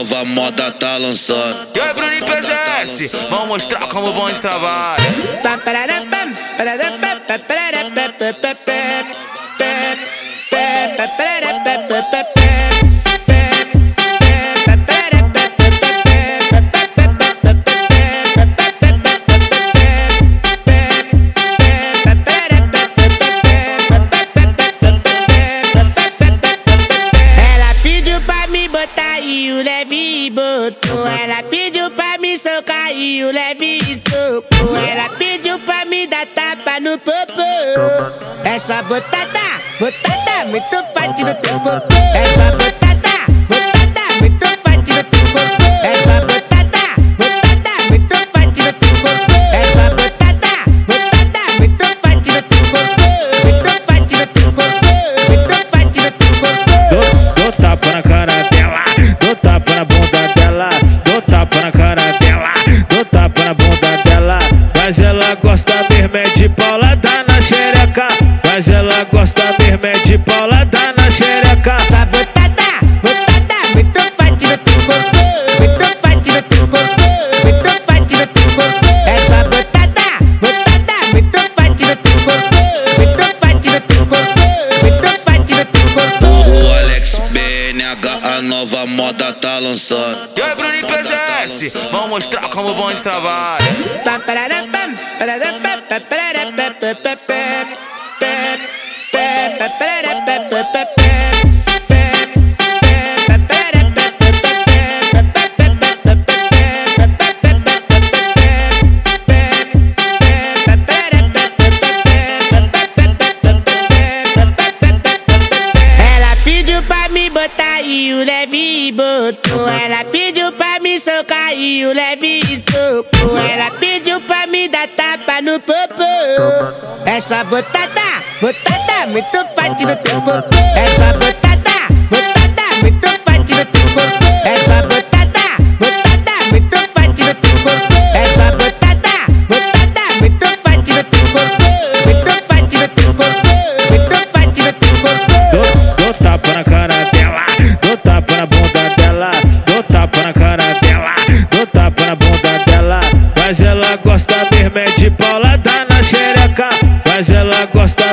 nova moda tá lançando. E aí, Bruno PGS, vamos mostrar como o bonde Ela pediu pra me socar e o leve estocou. Ela pediu pra me dar tapa no popô. Essa botada, botada muito forte no teu popô. Essa botada, botada ela gosta mesmo é de paulada na xereca, mas ela gosta mesmo é de paulada na xereca. Essa botada, botada, muito forte no teu corpo, muito forte no teu corpo, muito forte no teu corpo. Essa botada, botada, muito forte no teu corpo, muito forte no teu corpo, muito forte no teu corpo. O Alex BNH, a nova moda tá lançando. E aí, Bruno PGS, vamos mostrar como o bonde Pep, pep, pep, pep, pep, o leve botou. Ela pediu pra me socar e o leve estocou. Ela pediu pra me dar tapa no popô. Essa botada, botada muito forte no teu popô. Essa botada. paulada tá na xereca, mas ela gosta